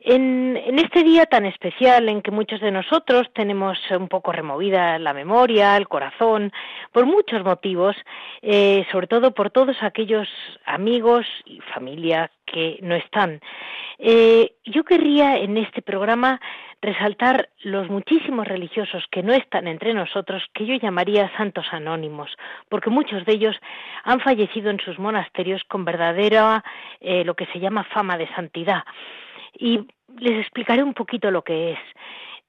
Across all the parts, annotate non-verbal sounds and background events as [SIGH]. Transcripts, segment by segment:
En, este día tan especial en que muchos de nosotros tenemos un poco removida la memoria, el corazón, por muchos motivos, eh, sobre todo por todos aquellos amigos y familia que no están. Eh, yo querría en este programa resaltar los muchísimos religiosos que no están entre nosotros, que yo llamaría santos anónimos, porque muchos de ellos han fallecido en sus monasterios con verdadera, eh, lo que se llama fama de santidad y les explicaré un poquito lo que es.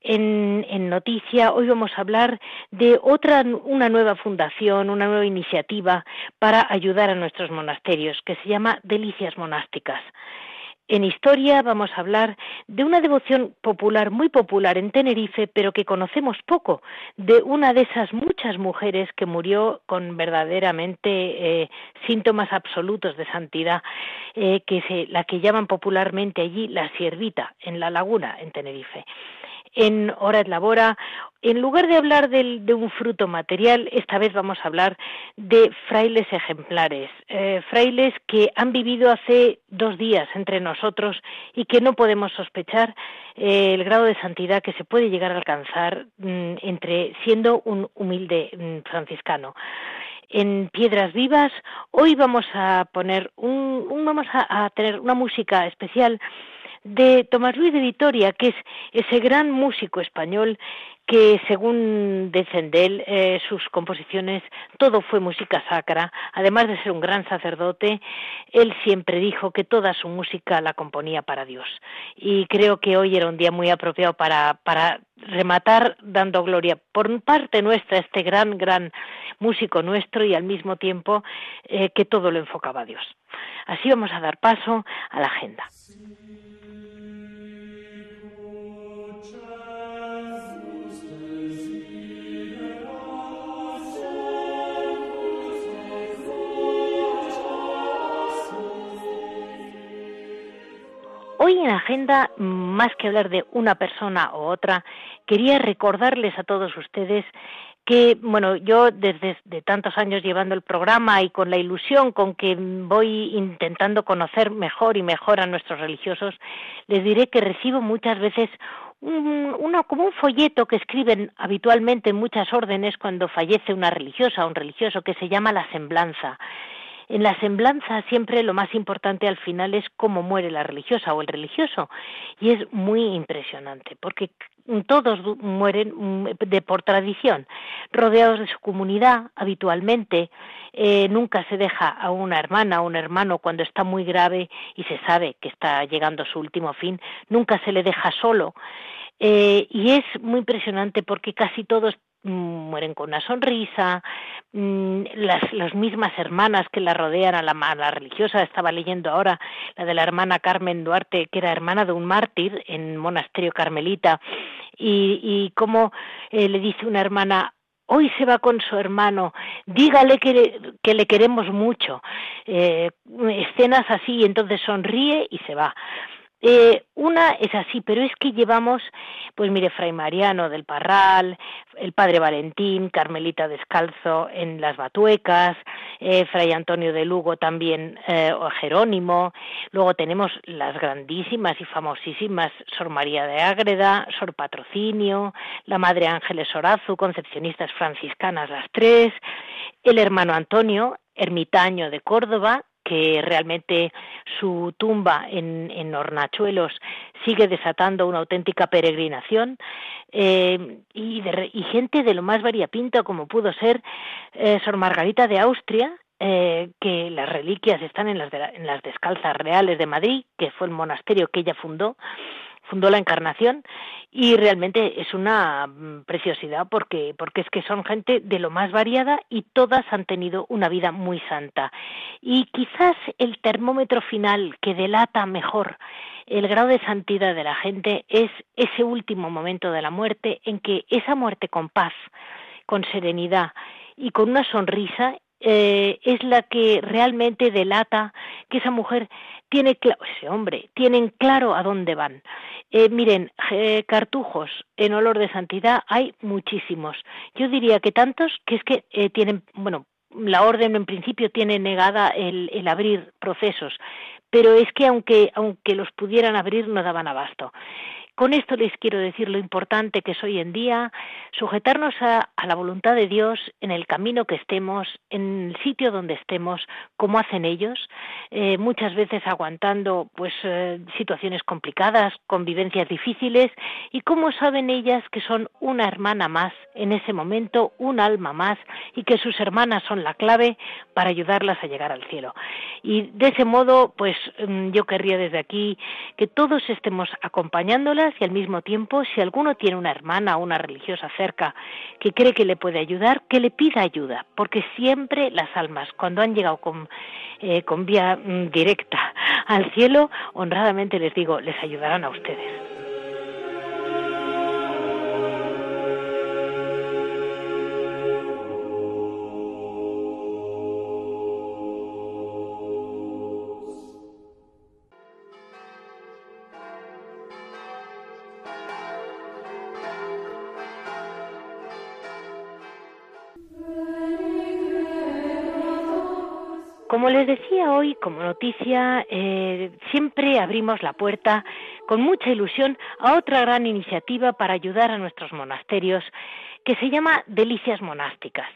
En, en, noticia hoy vamos a hablar de otra una nueva fundación, una nueva iniciativa para ayudar a nuestros monasterios que se llama Delicias Monásticas. En historia vamos a hablar de una devoción popular, muy popular en Tenerife, pero que conocemos poco, de una de esas muchas mujeres que murió con verdaderamente eh, síntomas absolutos de santidad, eh, que se, la que llaman popularmente allí la siervita, en la laguna, en Tenerife en Hora Labora. En lugar de hablar de un fruto material, esta vez vamos a hablar de frailes ejemplares, eh, frailes que han vivido hace dos días entre nosotros y que no podemos sospechar eh, el grado de santidad que se puede llegar a alcanzar mm, entre siendo un humilde mm, franciscano en Piedras Vivas. Hoy vamos a poner un, vamos a, tener una música especial de Tomás Luis de Vitoria, que es ese gran músico español que según dicen de él, eh, sus composiciones, todo fue música sacra. Además de ser un gran sacerdote, él siempre dijo que toda su música la componía para Dios. Y creo que hoy era un día muy apropiado para, para rematar dando gloria por parte nuestra este gran, gran músico nuestro y al mismo tiempo eh, que todo lo enfocaba a Dios. Así vamos a dar paso a la agenda. Hoy en agenda, más que hablar de una persona u otra, quería recordarles a todos ustedes que, bueno, yo desde de tantos años llevando el programa y con la ilusión con que voy intentando conocer mejor y mejor a nuestros religiosos, les diré que recibo muchas veces un, como un folleto que escriben habitualmente en muchas órdenes cuando fallece una religiosa o un religioso que se llama la semblanza en la semblanza siempre lo más importante al final es cómo muere la religiosa o el religioso. Y es muy impresionante, porque todos mueren mm, de por tradición, rodeados de su comunidad habitualmente. Eh, nunca se deja a una hermana o un hermano cuando está muy grave y se sabe que está llegando su último fin, nunca se le deja solo. Eh, y es muy impresionante porque casi todos mueren con una sonrisa, mm, las, las mismas hermanas que la rodean a la, religiosa, estaba leyendo ahora la de la hermana Carmen Duarte, que era hermana de un mártir en monasterio carmelita, y, y cómo eh, le dice una hermana, hoy se va con su hermano, dígale que, que le queremos mucho, eh, escenas así, entonces sonríe y se va. Eh, una es así, pero es que llevamos, pues mire, Fray Mariano del Parral, el Padre Valentín, Carmelita Descalzo en las Batuecas, eh, Fray Antonio de Lugo también, eh, o Jerónimo, luego tenemos las grandísimas y famosísimas Sor María de Ágreda, Sor Patrocinio, la Madre Ángeles Sorazu, concepcionistas franciscanas las tres, el hermano Antonio, ermitaño de Córdoba, que realmente su tumba en, en Hornachuelos sigue desatando una auténtica peregrinación eh, y, y, gente de lo más variapinto como pudo ser eh, Sor Margarita de Austria, eh, que las reliquias están en las, en las descalzas reales de Madrid, que fue el monasterio que ella fundó, fundó la Encarnación y realmente es una mm, preciosidad porque porque es que son gente de lo más variada y todas han tenido una vida muy santa. Y quizás el termómetro final que delata mejor el grado de santidad de la gente es ese último momento de la muerte en que esa muerte con paz con serenidad y con una sonrisa eh, es la que realmente delata que esa mujer tiene claro, ese hombre, tienen claro a dónde van. Eh, miren, eh, cartujos en olor de santidad hay muchísimos. Yo diría que tantos que es que tienen, bueno, la orden en principio tiene negada el, el, abrir procesos, pero es que aunque, aunque los pudieran abrir no daban abasto. Con esto les quiero decir lo importante que es hoy en día sujetarnos a, la voluntad de Dios en el camino que estemos, en el sitio donde estemos, como hacen ellos, eh, muchas veces aguantando pues eh, situaciones complicadas, convivencias difíciles y cómo saben ellas que son una hermana más en ese momento, un alma más y que sus hermanas son la clave para ayudarlas a llegar al cielo. Y de ese modo, pues mm, yo querría desde aquí que todos estemos acompañándolas y al mismo tiempo, si alguno tiene una hermana o una religiosa cerca que cree que le puede ayudar, que le pida ayuda, porque siempre las almas, cuando han llegado con, eh, con vía mm, directa al cielo, honradamente les digo, les ayudarán a ustedes. Les decía hoy, como noticia, eh, siempre abrimos la puerta con mucha ilusión a otra gran iniciativa para ayudar a nuestros monasterios que se llama Delicias Monásticas.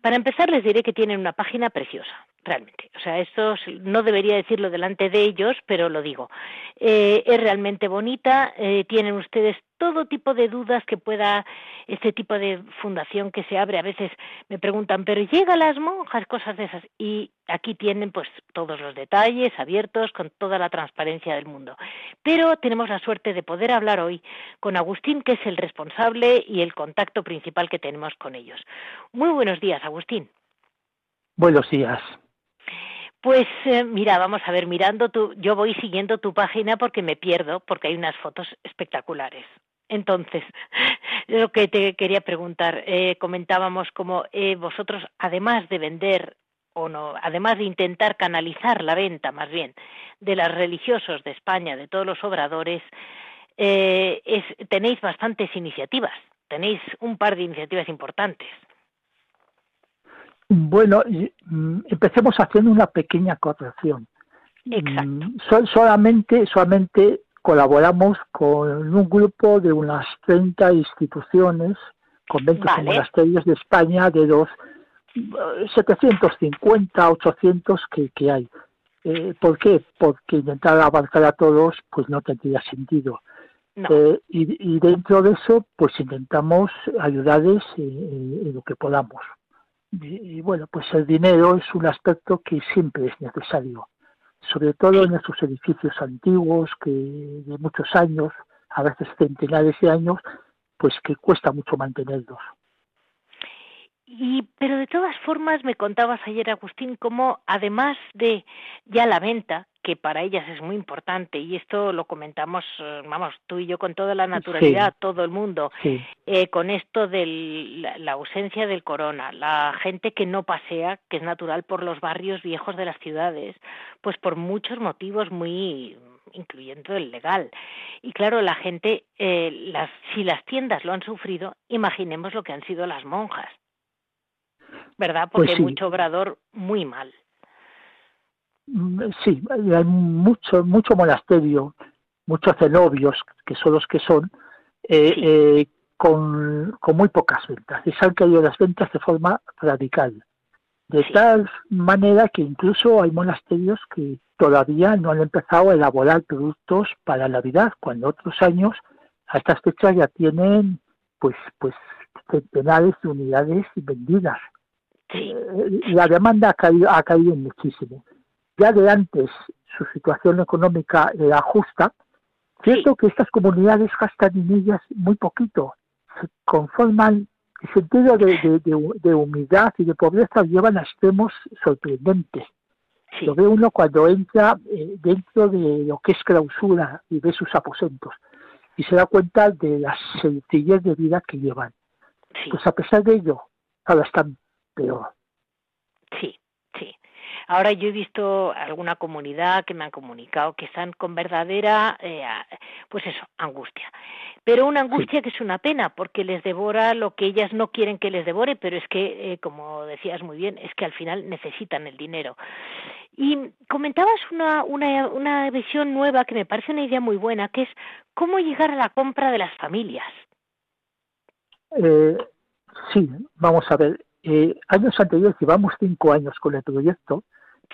Para empezar, les diré que tienen una página preciosa, realmente. O sea, esto no debería decirlo delante de ellos, pero lo digo. Eh, es realmente bonita, eh, tienen ustedes todo tipo de dudas que pueda este tipo de fundación que se abre. A veces me preguntan, pero llega las monjas, cosas de esas. Y aquí tienen pues todos los detalles abiertos con toda la transparencia del mundo. Pero tenemos la suerte de poder hablar hoy con Agustín, que es el responsable y el contacto principal que tenemos con ellos. Muy buenos días, Agustín. Buenos días. Pues eh, mira, vamos a ver, mirando tu, yo voy siguiendo tu página porque me pierdo, porque hay unas fotos espectaculares. Entonces, [LAUGHS] lo que te quería preguntar, eh, comentábamos como eh, vosotros, además de vender o no, además de intentar canalizar la venta, más bien, de los religiosos de España, de todos los obradores, es, tenéis bastantes iniciativas, tenéis un par de iniciativas importantes. Bueno, mm, empecemos haciendo una pequeña corrección. Exacto. Mm, solamente, solamente colaboramos con un grupo de unas 30 instituciones, conventos y monasterios de España, de los 750, eh, 800 que, que hay. Eh, ¿Por qué? Porque intentar abarcar a todos pues no tendría sentido. Eh, y, dentro de eso pues intentamos ayudarles en lo que podamos. Y, bueno, pues el dinero es un aspecto que siempre es necesario, sobre todo en esos edificios antiguos que de muchos años, a veces centenares de años, pues que cuesta mucho mantenerlos. Y, pero de todas formas me contabas ayer, Agustín, cómo además de ya la venta, que para ellas es muy importante y esto lo comentamos, eh, vamos, tú y yo con toda la naturalidad, todo el mundo, eh, con esto de la, ausencia del corona, la gente que no pasea, que es natural por los barrios viejos de las ciudades, pues por muchos motivos muy incluyendo el legal. Y claro, la gente, eh, las, si las tiendas lo han sufrido, imaginemos lo que han sido las monjas, ¿verdad? Porque pues mucho obrador muy mal. Mm, sí, hay mucho, mucho monasterio, muchos cenobios, que son los que son, eh, eh, con, con, muy pocas ventas. Y se han caído las ventas de forma radical. De tal manera que incluso hay monasterios que todavía no han empezado a elaborar productos para Navidad, cuando otros años a estas fechas ya tienen pues pues centenares de unidades vendidas. Eh, la demanda ha caído, ha caído muchísimo. Ya de antes su situación económica era justa, cierto que estas comunidades gastan en ellas muy poquito, se conforman, el sentido de, humildad y de pobreza llevan a extremos sorprendentes. Lo ve uno cuando entra eh, dentro de lo que es clausura y ve sus aposentos y se da cuenta de la sencillez de vida que llevan. Pues a pesar de ello, ahora están peor. Sí, sí. Ahora yo he visto alguna comunidad que me han comunicado que están con verdadera, eh, pues eso, angustia. Pero una angustia que es una pena porque les devora lo que ellas no quieren que les devore, pero es que, eh, como decías muy bien, es que al final necesitan el dinero. Y comentabas una, una, una visión nueva que me parece una idea muy buena, que es cómo llegar a la compra de las familias. Eh, sí, vamos a ver. Eh, años anteriores, llevamos cinco años con el proyecto.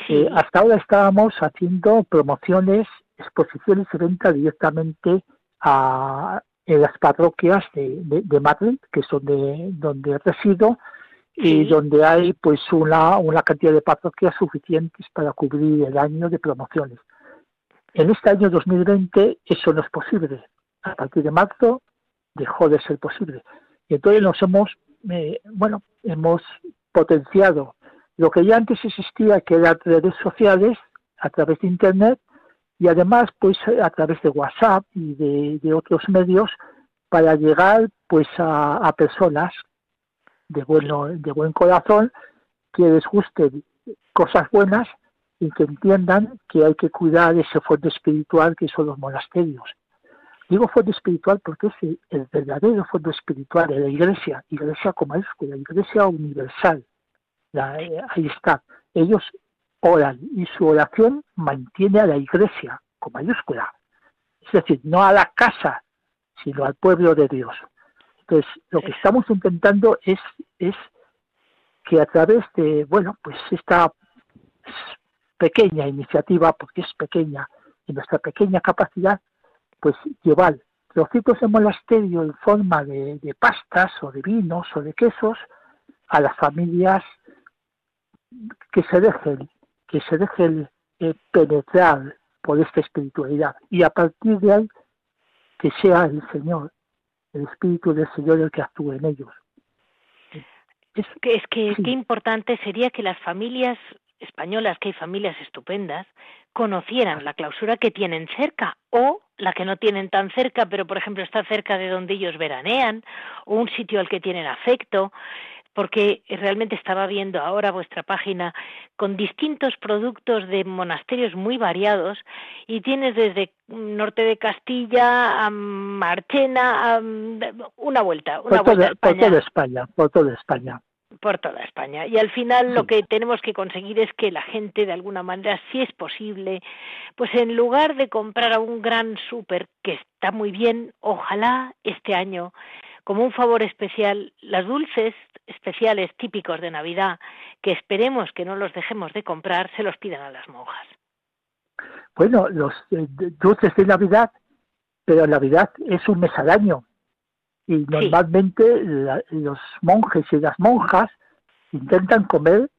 Eh, hasta ahora estábamos haciendo promociones, exposiciones y venta directamente a, en las parroquias de, de, Madrid, que es donde, donde resido, y donde hay pues una, una cantidad de parroquias suficientes para cubrir el año de promociones. En este año 2020 eso no es posible. A partir de marzo dejó de ser posible. Y entonces nos hemos, eh, bueno, hemos potenciado. Lo que ya antes existía, que eran redes sociales, a través de Internet, y además, pues, a través de WhatsApp y de, otros medios, para llegar, pues, a, personas de bueno, de buen corazón, que les guste cosas buenas y que entiendan que hay que cuidar ese fondo espiritual que son los monasterios Digo fondo espiritual porque es el, verdadero fondo espiritual de la iglesia, iglesia con mayúscula, iglesia universal. Eh, ahí está. Ellos oran y su oración mantiene a la iglesia con mayúscula. Es decir, no a la casa, sino al pueblo de Dios. Entonces, lo que estamos intentando es, es que a través de, bueno, pues esta pequeña iniciativa, porque es pequeña, en nuestra pequeña capacidad, pues llevar trocitos de monasterio en forma de, pastas o de vinos o de quesos a las familias que se dejen, que se dejen eh, penetrar por esta espiritualidad y a partir de ahí que sea el Señor, el Espíritu del Señor el que actúe en ellos. Es que, es que qué importante sería que las familias españolas, que hay familias estupendas, conocieran la clausura que tienen cerca o la que no tienen tan cerca, pero por ejemplo está cerca de donde ellos veranean, o un sitio al que tienen afecto, porque realmente estaba viendo ahora vuestra página con distintos productos de monasterios muy variados y tienes desde norte de Castilla a Marchena a una vuelta, una vuelta por toda España, por toda España por toda España. Y al final lo que tenemos que conseguir es que la gente, de alguna manera, si es posible, pues en lugar de comprar a un gran súper, que está muy bien, ojalá este año, como un favor especial, las dulces especiales típicos de Navidad, que esperemos que no los dejemos de comprar, se los pidan a las monjas. Bueno, los eh, dulces de Navidad, pero Navidad es un mes al año y normalmente los monjes y las monjas intentan comer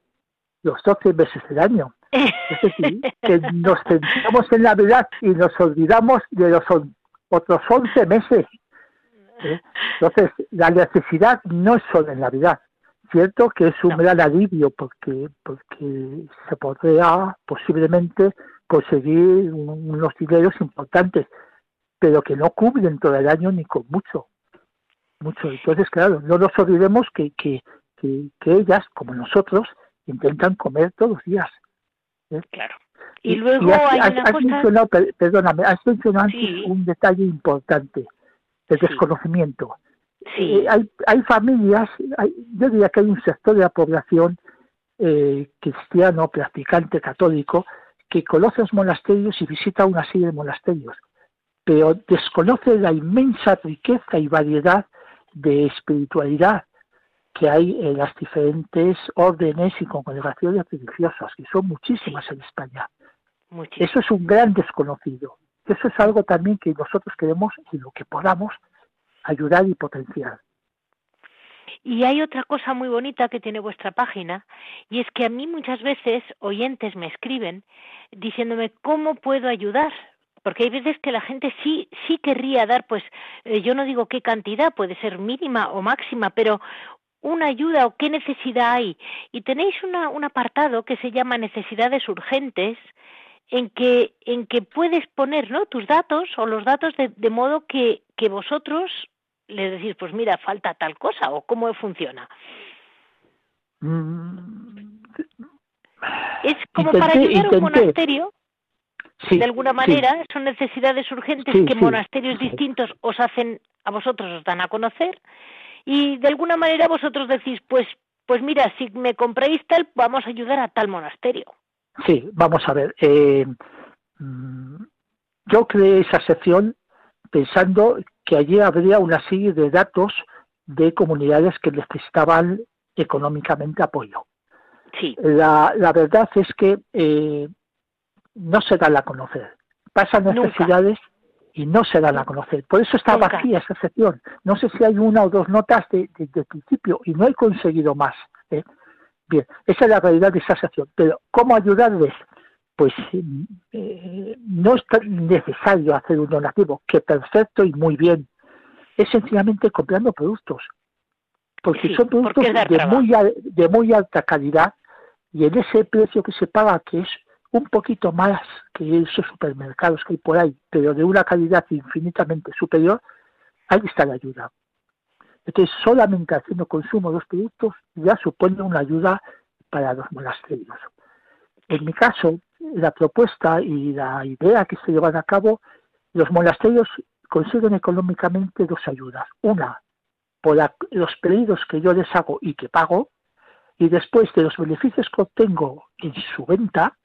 los 12 meses del año. Es decir, que [LAUGHS] nos centramos en la verdad y nos olvidamos de los otros 11 meses. ¿eh? Entonces, la necesidad no es solo en Navidad. Cierto que es un gran alivio porque, porque se podría posiblemente conseguir unos dineros importantes, pero que no cubren todo el año ni con mucho mucho. Entonces, claro, no nos olvidemos que, que, que, ellas, como nosotros, intentan comer todos los días. ¿eh? Claro. Y, luego hay una has mencionado, perdóname, has mencionado un detalle importante, el desconocimiento. Sí. Eh, hay, hay familias, yo diría que hay un sector de la población eh, cristiano, practicante, católico, que conoce los monasterios y visita una serie de monasterios, pero desconoce la inmensa riqueza y variedad de espiritualidad que hay en las diferentes órdenes y congregaciones religiosas, que son muchísimas en España. Eso es un gran desconocido. Eso es algo también que nosotros queremos, y lo que podamos, ayudar y potenciar. Y hay otra cosa muy bonita que tiene vuestra página, y es que a mí muchas veces oyentes me escriben diciéndome cómo puedo ayudar, porque hay veces que la gente sí sí querría dar pues eh, yo no digo qué cantidad puede ser mínima o máxima pero una ayuda o qué necesidad hay. Y tenéis una, un apartado que se llama necesidades urgentes en que en que puedes poner ¿no? tus datos o los datos de, de modo que, que vosotros les decís pues mira falta tal cosa o cómo funciona. Mm, es como para ayudar a un monasterio de alguna manera son necesidades urgentes que monasterios distintos os hacen a vosotros os dan a conocer y de alguna manera vosotros decís pues pues mira si me compráis tal vamos a ayudar a tal monasterio sí vamos a ver eh, mm, yo creé esa sección pensando que allí habría una serie de datos de comunidades que necesitaban económicamente apoyo. Sí. La, la verdad es que eh, no se dan a conocer. Pasan necesidades y no se dan a conocer. Por eso está vacía esa sección. No sé si hay una o dos notas de, principio y no he conseguido más. ¿eh? Bien, esa es la realidad de esa sección. Pero ¿cómo ayudarles? Pues eh, no es necesario hacer un donativo, que perfecto y muy bien. Es sencillamente comprando productos. Porque son productos de muy, de muy alta calidad y en ese precio que se paga, que es un poquito más que esos supermercados que hay por ahí, pero de una calidad infinitamente superior, ahí está la ayuda. Entonces, solamente haciendo consumo de los productos ya supone una ayuda para los monasterios. En mi caso, la propuesta y la idea que se llevan a cabo, los monasterios consiguen económicamente dos ayudas. Una, por los pedidos que yo les hago y que pago, y después de los beneficios que obtengo en su venta,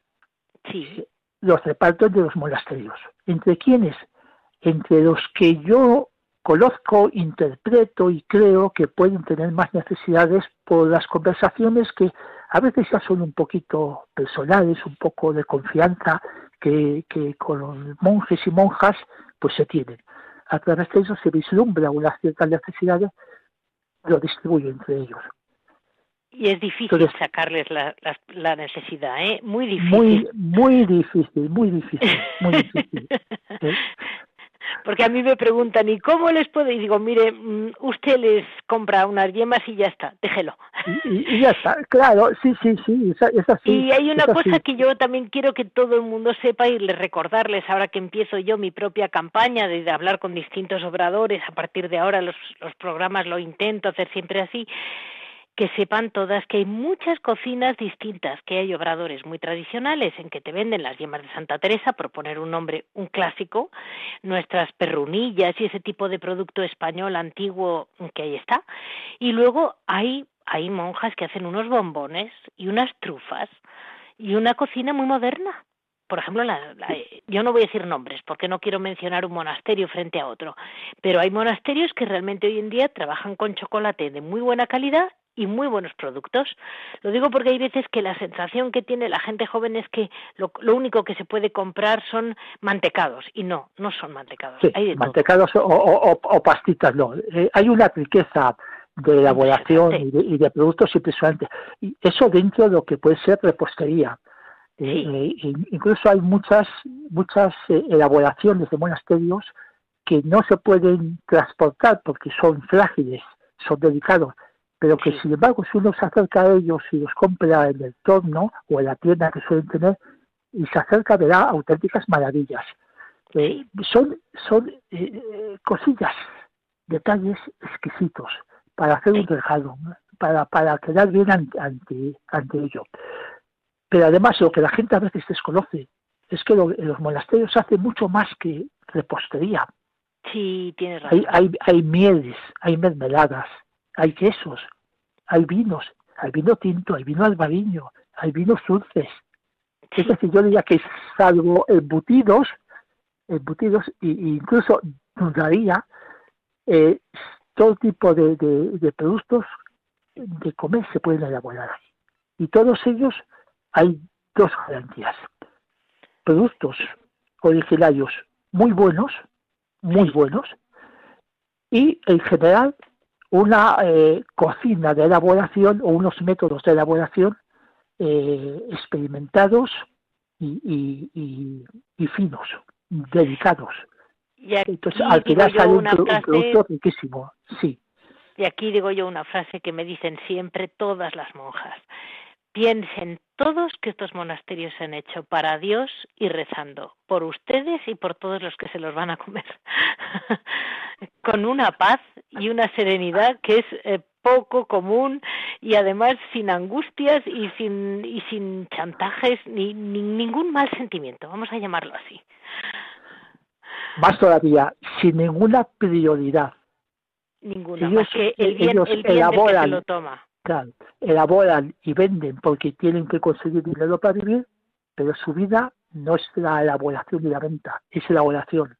Sí. Los repartos de los monasterios. ¿Entre quiénes? Entre los que yo conozco, interpreto y creo que pueden tener más necesidades por las conversaciones que a veces ya son un poquito personales, un poco de confianza que, que con monjes y monjas pues se tienen. A través de eso se vislumbra unas ciertas necesidades, lo distribuyo entre ellos. Y es difícil sacarles la, la, necesidad, ¿eh? Muy difícil. Muy, muy difícil, muy difícil, muy difícil. [LAUGHS] ¿eh? Porque a mí me preguntan, ¿y cómo les puedo? Y digo, mire, mm, usted les compra unas yemas y ya está, déjelo. Y, ya está, claro, sí, sí, sí, es, así. Y hay una cosa que yo también quiero que todo el mundo sepa y les recordarles, ahora que empiezo yo mi propia campaña de, de hablar con distintos obradores, a partir de ahora los, los programas lo intento hacer siempre así, que sepan todas que hay muchas cocinas distintas, que hay obradores muy tradicionales en que te venden las yemas de Santa Teresa, por poner un nombre, un clásico, nuestras perrunillas y ese tipo de producto español antiguo que ahí está. Y luego hay, hay monjas que hacen unos bombones y unas trufas y una cocina muy moderna. Por ejemplo, yo no voy a decir nombres porque no quiero mencionar un monasterio frente a otro, pero hay monasterios que realmente hoy en día trabajan con chocolate de muy buena calidad y muy buenos productos. Lo digo porque hay veces que la sensación que tiene la gente joven es que lo, único que se puede comprar son mantecados y no, no son mantecados. hay mantecados o, pastitas, no. Eh, hay una riqueza de elaboración y de, productos impresionantes. Y eso dentro de lo que puede ser repostería. Eh, eh, incluso hay muchas muchas elaboraciones de monasterios que no se pueden transportar porque son frágiles, son delicados pero que sin embargo si uno se acerca a ellos y los compra en el torno o en la tienda que suelen tener y se acerca verá auténticas maravillas. Eh, son son eh, cosillas, detalles exquisitos para hacer un regalo, para, para quedar bien ante, ante, ello. Pero además lo que la gente a veces desconoce es que en los monasterios se hace mucho más que repostería. Sí, tienes razón. Hay, hay, hay mieles, hay mermeladas, hay quesos, hay vinos, hay vino tinto, hay vino albariño, hay vinos dulces. Es decir, yo diría que salvo embutidos, embutidos e incluso dudaría eh, todo tipo de, de, productos de comer se pueden elaborar. Y todos ellos hay dos garantías. Productos originarios muy buenos, muy buenos, y en general una eh, cocina de elaboración o unos métodos de elaboración eh, experimentados y, finos, dedicados. Y Entonces, al final sale un, producto riquísimo, sí. Y aquí digo yo una frase que me dicen siempre todas las monjas. Piensen todos que estos monasterios se han hecho para Dios y rezando, por ustedes y por todos los que se los van a comer, [LAUGHS] con una paz y una serenidad que es eh, poco común y además sin angustias y sin, y sin chantajes ni, ningún mal sentimiento, vamos a llamarlo así. Más todavía, sin ninguna prioridad. Ninguna, más que el bien, el bien elaboran, que se lo toma. Claro, elaboran y venden porque tienen que conseguir dinero para vivir, pero su vida no es la elaboración y la venta, es elaboración.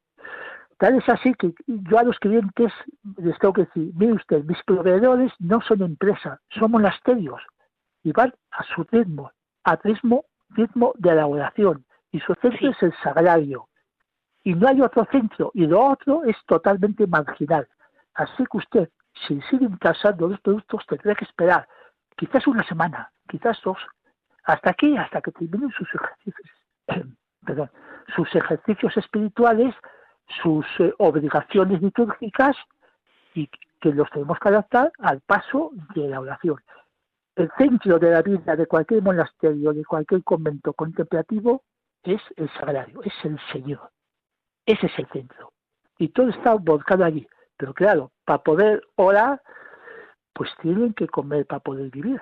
Tal es así que yo a los clientes les tengo que decir, mire usted, mis proveedores no son empresas, son monasterios y van a su ritmo, a ritmo, ritmo de elaboración y su centro es el sagrario y no hay otro centro y lo otro es totalmente marginal. Así que usted, si sigue interesando los productos, tendrá que esperar quizás una semana, quizás dos, hasta aquí, hasta que terminen sus ejercicios, [CLEARS THROAT] perdón, sus ejercicios espirituales sus eh, obligaciones litúrgicas y que los tenemos que adaptar al paso de la oración. El centro de la vida de cualquier monasterio, de cualquier convento contemplativo, es el sagrario, es el Señor. Ese es el centro. Y todo está volcado allí. Pero claro, para poder orar, pues tienen que comer para poder vivir.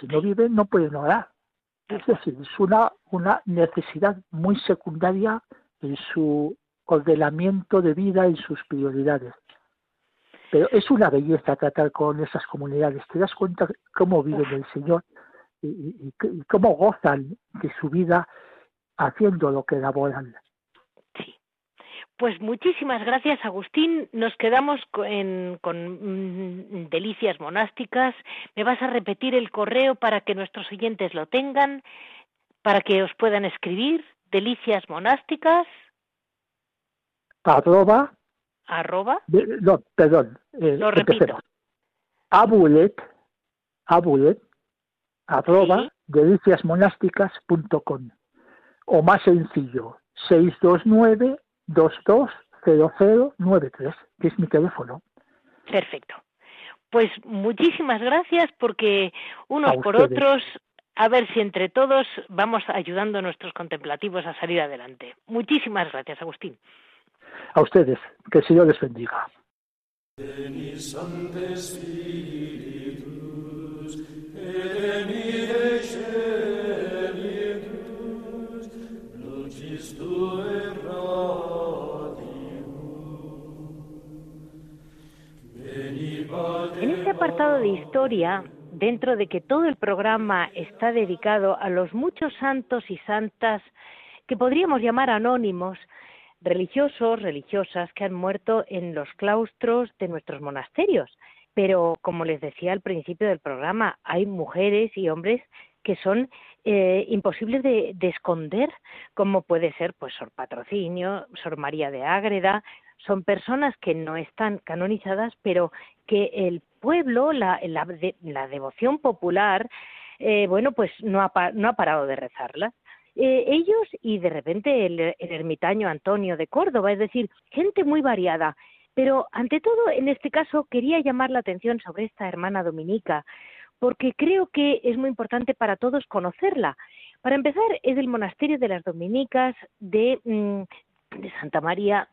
Si no viven, no pueden orar. Es decir, es una, una necesidad muy secundaria en su ordenamiento de vida y sus prioridades. Pero es una belleza tratar con esas comunidades. Te das cuenta cómo viven el Señor y, cómo gozan de su vida haciendo lo que elaboran. Sí. Pues muchísimas gracias, Agustín. Nos quedamos con, con mm, delicias monásticas. Me vas a repetir el correo para que nuestros oyentes lo tengan, para que os puedan escribir. Delicias monásticas arroba, arroba, no, perdón, eh, lo repito, abulet, abulet, arroba, deliciasmonásticas.com o más sencillo, 629-220093, que es mi teléfono. Perfecto. Pues muchísimas gracias porque unos por otros, a ver si entre todos vamos ayudando a nuestros contemplativos a salir adelante. Muchísimas gracias, Agustín. A ustedes, que el Señor les bendiga. En este apartado de historia, dentro de que todo el programa está dedicado a los muchos santos y santas que podríamos llamar anónimos, religiosos, religiosas que han muerto en los claustros de nuestros monasterios. Pero, como les decía al principio del programa, hay mujeres y hombres que son eh, imposibles de, esconder, como puede ser pues Sor Patrocinio, Sor María de Ágreda, son personas que no están canonizadas, pero que el pueblo, la, la, devoción popular, eh, bueno, pues no ha, no ha parado de rezarlas. Eh, ellos y de repente el, ermitaño Antonio de Córdoba, es decir, gente muy variada. Pero ante todo, en este caso, quería llamar la atención sobre esta hermana dominica, porque creo que es muy importante para todos conocerla. Para empezar, es del monasterio de las dominicas de, mm, de Santa María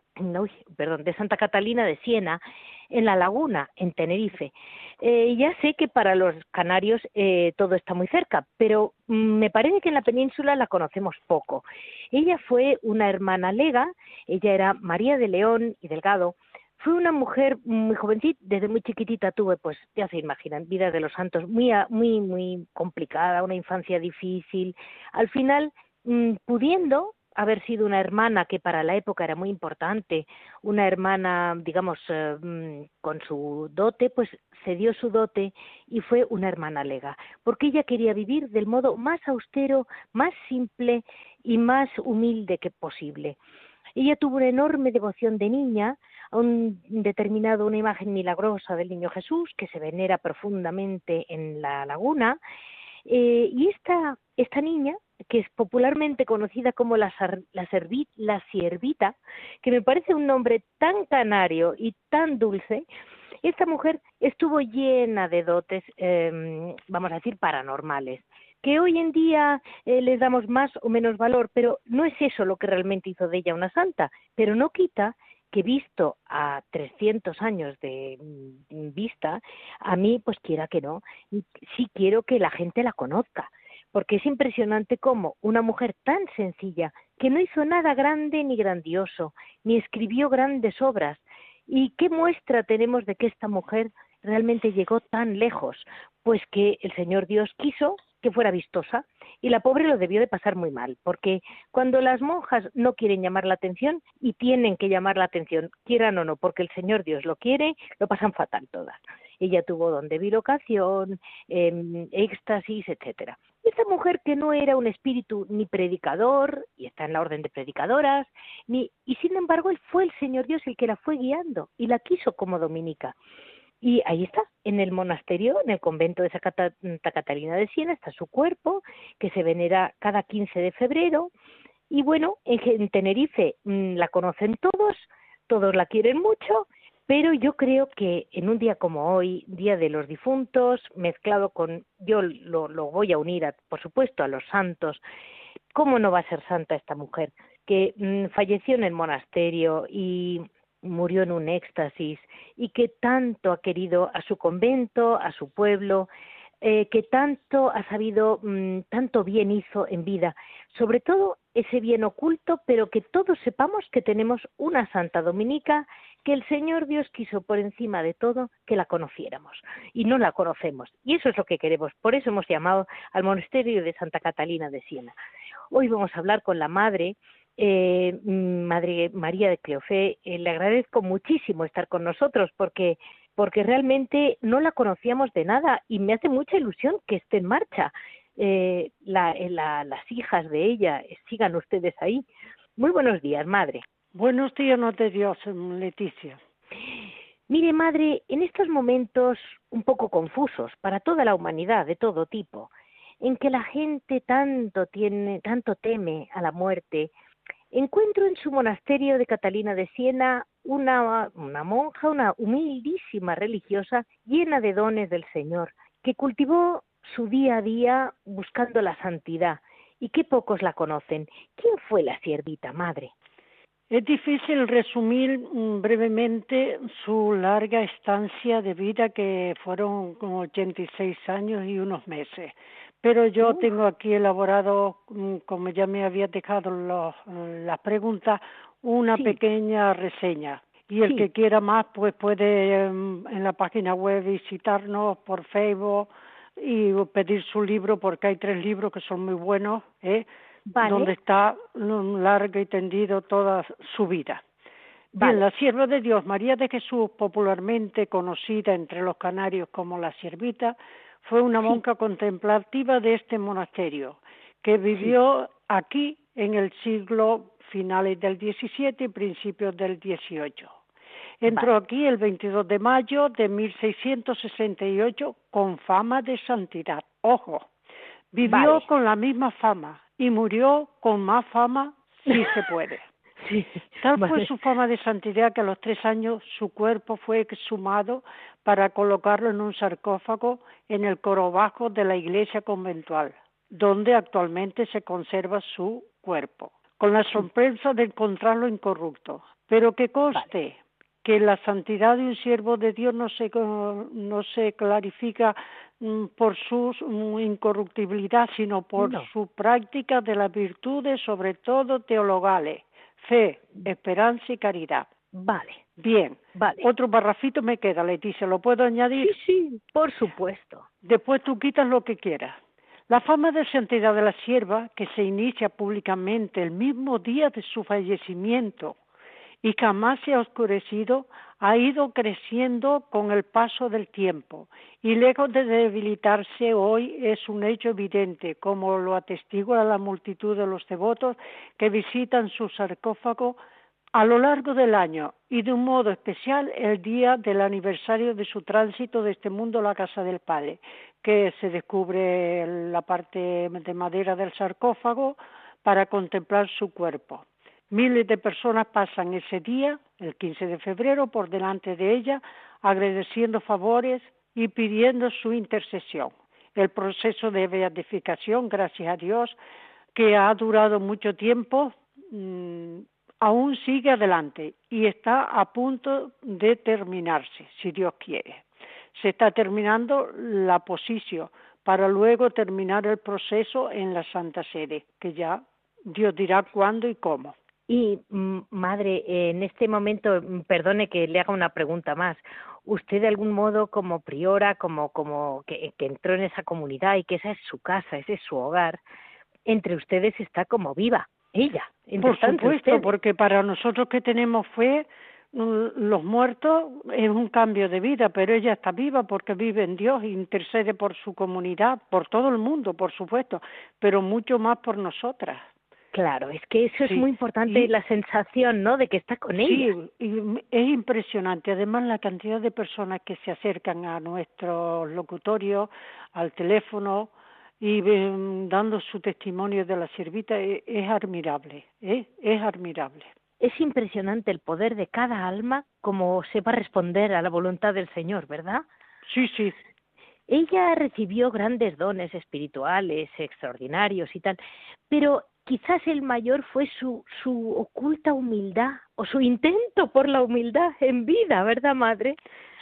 perdón, de Santa Catalina de Siena, en La Laguna, en Tenerife. Eh, ya sé que para los canarios eh, todo está muy cerca, pero mm, me parece que en la península la conocemos poco. Ella fue una hermana lega, ella era María de León y Delgado, fue una mujer muy jovencita, desde muy chiquitita tuve, pues ya se imaginan, vida de los santos, muy, muy, muy complicada, una infancia difícil. Al final, mm, pudiendo haber sido una hermana que para la época era muy importante, una hermana, digamos, eh, mm, con su dote, pues se dio su dote y fue una hermana lega, porque ella quería vivir del modo más austero, más simple y más humilde que posible. Ella tuvo una enorme devoción de niña a un determinado una imagen milagrosa del niño Jesús que se venera profundamente en la laguna eh, y esta, esta niña que es popularmente conocida como la, la, la siervita, que me parece un nombre tan canario y tan dulce, esta mujer estuvo llena de dotes, em, vamos a decir, paranormales, que hoy en día eh, les damos más o menos valor, pero no es eso lo que realmente hizo de ella una santa, pero no quita que visto a 300 años de mm, vista, a mí, pues quiera que no, sí quiero que la gente la conozca, porque es impresionante cómo una mujer tan sencilla, que no hizo nada grande ni grandioso, ni escribió grandes obras, y qué muestra tenemos de que esta mujer realmente llegó tan lejos, pues que el Señor Dios quiso que fuera vistosa y la pobre lo debió de pasar muy mal, porque cuando las monjas no quieren llamar la atención y tienen que llamar la atención, quieran o no, porque el Señor Dios lo quiere, lo pasan fatal todas. Ella tuvo don de bilocación, eh, éxtasis, etcétera. Esta mujer que no era un espíritu ni predicador, y está en la orden de predicadoras, ni, y sin embargo él fue el Señor Dios el que la fue guiando y la quiso como dominica. Y ahí está, en el monasterio, en el convento de Santa Catalina de Siena, está su cuerpo, que se venera cada 15 de febrero. Y bueno, en Tenerife mm, la conocen todos, todos la quieren mucho, pero yo creo que en un día como hoy, Día de los Difuntos, mezclado con, yo lo, lo voy a unir, a, por supuesto, a los santos, ¿cómo no va a ser santa esta mujer? Que mm, falleció en el monasterio y murió en un éxtasis y que tanto ha querido a su convento, a su pueblo, eh, que tanto ha sabido, mm, tanto bien hizo en vida, sobre todo ese bien oculto, pero que todos sepamos que tenemos una Santa Dominica, que el Señor Dios quiso por encima de todo que la conociéramos y no la conocemos. Y eso es lo que queremos, por eso hemos llamado al monasterio de Santa Catalina de Siena. Hoy vamos a hablar con la madre eh, Madre María de Cleofé, eh, le agradezco muchísimo estar con nosotros porque porque realmente no la conocíamos de nada y me hace mucha ilusión que esté en marcha. Eh, la, las hijas de ella, sigan ustedes ahí. Muy buenos días, madre. Buenos días, no te Dios, Leticia. Mire, madre, en estos momentos un poco confusos para toda la humanidad de todo tipo, en que la gente tanto tiene, tanto teme a la muerte, encuentro en su monasterio de Catalina de Siena una, una monja, una humildísima religiosa llena de dones del Señor, que cultivó su día a día buscando la santidad y que pocos la conocen. ¿Quién fue la siervita madre? Es difícil resumir mm, brevemente su larga estancia de vida, que fueron como 86 años y unos meses. Pero yo tengo aquí elaborado, mm, como ya me había dejado los, las preguntas, una pequeña reseña. Y el que quiera más, pues puede em, en la página web visitarnos por Facebook y pedir su libro, porque hay tres libros que son muy buenos, ¿eh? Donde está largo y tendido toda su vida. Bien, la sierva de Dios, María de Jesús, popularmente conocida entre los canarios como la siervita, fue una monja contemplativa de este monasterio, que vivió aquí en el siglo finales del XVII y principios del XVIII. Entró aquí el 22 de mayo de 1668 con fama de santidad. Ojo, vivió con la misma fama y murió con más fama si se puede. [LAUGHS] Tal fue su fama de santidad que a los tres años su cuerpo fue exhumado para colocarlo en un sarcófago en el coro bajo de la iglesia conventual, donde actualmente se conserva su cuerpo, con la sorpresa de encontrarlo incorrupto. Pero que conste que la santidad de un siervo de Dios no se, no se clarifica por su mm, incorruptibilidad, sino por su práctica de las virtudes, sobre todo teologales, fe, esperanza y caridad. Vale. Bien. Vale. Otro barrafito me queda, Leticia. ¿Lo puedo añadir? Sí, sí, por supuesto. Después tú quitas lo que quieras. La fama de santidad de la sierva, que se inicia públicamente el mismo día de su fallecimiento y jamás se ha oscurecido, ha ido creciendo con el paso del tiempo y lejos de debilitarse hoy es un hecho evidente, como lo atestigua la multitud de los devotos que visitan su sarcófago a lo largo del año y de un modo especial el día del aniversario de su tránsito de este mundo a la casa del Padre, que se descubre la parte de madera del sarcófago para contemplar su cuerpo. Miles de personas pasan ese día, el 15 de febrero, por delante de ella, agradeciendo favores y pidiendo su intercesión. El proceso de beatificación, gracias a Dios, que ha durado mucho tiempo, mm, aún sigue adelante y está a punto de terminarse, si Dios quiere. Se está terminando la posición para luego terminar el proceso en la Santa Sede, que ya Dios dirá cuándo y cómo. Y, mm, madre, en este momento, mm, perdone que le haga una pregunta más. ¿Usted de algún modo, como priora, como, como que, que entró en esa comunidad y que esa es su casa, ese es su hogar, entre ustedes está como viva, ella? Por supuesto, porque para nosotros que tenemos fe, mm, los muertos es un cambio de vida, pero ella está viva porque vive en Dios, intercede por su comunidad, por todo el mundo, por supuesto, pero mucho más por nosotras. Claro, es que eso es muy importante, la sensación, ¿no?, de que está con ella. Sí, es impresionante. Además, la cantidad de personas que se acercan a nuestro locutorio, al teléfono, y dando su testimonio de la siervita es, es admirable, ¿eh? es admirable. Es impresionante el poder de cada alma como sepa responder a la voluntad del Señor, ¿verdad? Sí, sí. Ella recibió grandes dones espirituales, extraordinarios y tal, pero quizás el mayor fue su, su oculta humildad o su intento por la humildad en vida, ¿verdad, madre?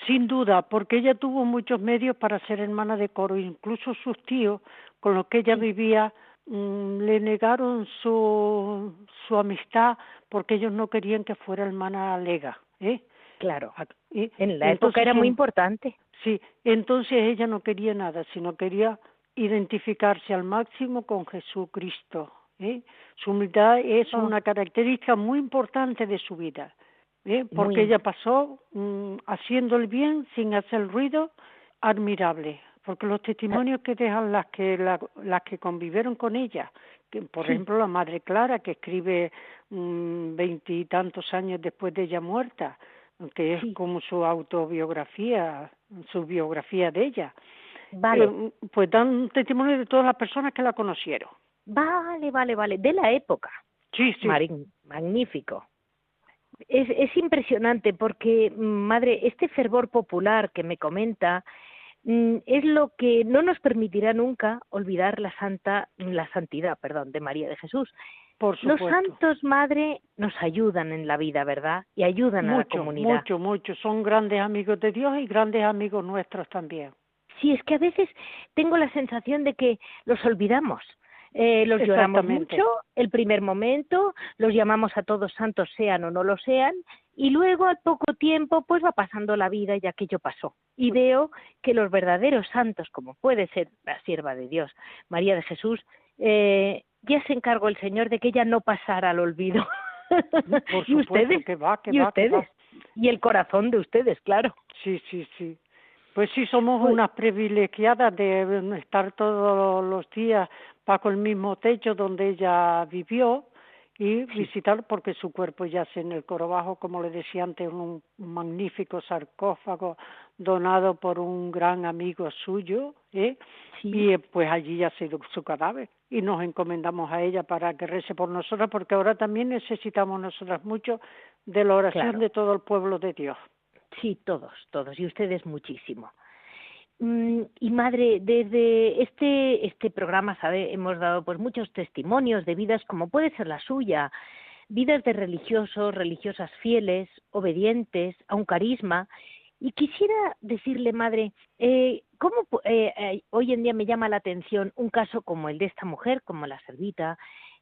Sin duda, porque ella tuvo muchos medios para ser hermana de coro, incluso sus tíos, con los que ella vivía, mm, le negaron su, su amistad porque ellos no querían que fuera hermana lega, ¿eh? Claro, en la época era muy importante. Sí, entonces ella no quería nada, sino quería identificarse al máximo con Jesucristo, ¿eh? Su humildad es oh. una característica muy importante de su vida, ¿eh? porque ella pasó mm, haciendo el bien sin hacer ruido, admirable, porque los testimonios que dejan las que las que convivieron con ella, que, por ejemplo la Madre Clara que escribe mm, veintitantos años después de ella muerta, que es como su autobiografía, su biografía de ella. Vale. Eh, pues dan testimonio de todas las personas que la conocieron. Vale, vale, vale. De la época. Sí, sí. magnífico. Es, es impresionante porque, mm, madre, este fervor popular que me comenta mm, es lo que no nos permitirá nunca olvidar la santa, la santidad, perdón, de María de Jesús. Por Los santos, madre, nos ayudan en la vida, ¿verdad? Y ayudan a la comunidad. Mucho, mucho. Son grandes amigos de Dios y grandes amigos nuestros también. Sí, es que a veces tengo la sensación de que los olvidamos eh, los lloramos mucho el primer momento, los llamamos a todos santos sean o no lo sean, y luego al poco tiempo pues va pasando la vida y aquello pasó. Y veo que los verdaderos santos, como puede ser la sierva de Dios, María de Jesús, eh, ya se encargó el Señor de que ella no pasara al olvido. [LAUGHS] y ustedes, que va, que y ustedes, y el corazón de ustedes, claro. Sí, sí, sí. Pues sí, somos pues unas privilegiadas de estar todos los días bajo el mismo techo donde ella vivió y visitar porque su cuerpo yace en el coro bajo, como le decía antes, un magnífico sarcófago donado por un gran amigo suyo, ¿eh? y eh, pues allí yace su cadáver y nos encomendamos a ella para que rece por nosotras porque ahora también necesitamos nosotras mucho de la oración de todo el pueblo de Dios. Sí, todos, todos, y ustedes muchísimo. Mm, y madre, desde este, este programa, sabe, hemos dado pues muchos testimonios de vidas como puede ser la suya, vidas de religiosos, religiosas fieles, obedientes, a un carisma. Y quisiera decirle, madre, eh, ¿cómo eh, eh, hoy en día me llama la atención un caso como el de esta mujer, como la servita,